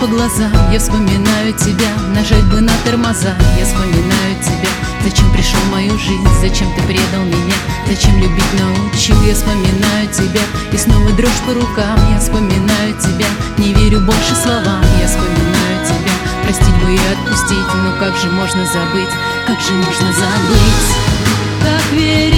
по глазам. Я вспоминаю тебя, нажать бы на тормоза. Я вспоминаю тебя, зачем пришел в мою жизнь Зачем ты предал меня, зачем любить научил. Я вспоминаю тебя, и снова дрожь по рукам. Я вспоминаю тебя, не верю больше словам. Я вспоминаю тебя, простить бы и отпустить. Но как же можно забыть, как же можно забыть? Так верила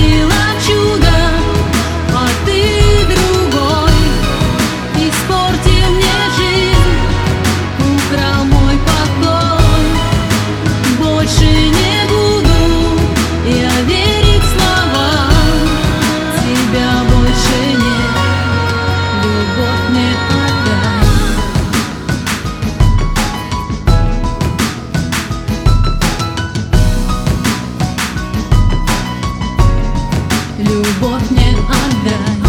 Любовь мне отдай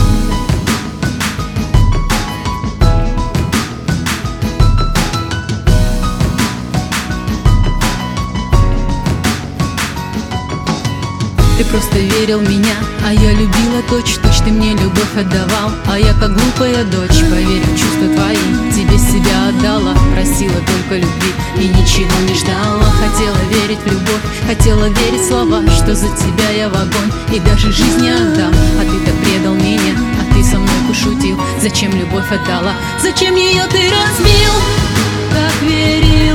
Ты просто верил меня, а я любила точь-точь Ты мне любовь отдавал, а я как глупая дочь. Поверив в чувства твои, тебе себя отдала Просила только любви и ничего не ждала. Хотела верить в любовь, хотела верить слова Что за тебя я в огонь. И даже жизнь не отдам. А ты так предал меня, а ты со мной пошутил. Зачем любовь отдала, зачем ее ты разбил? Так верил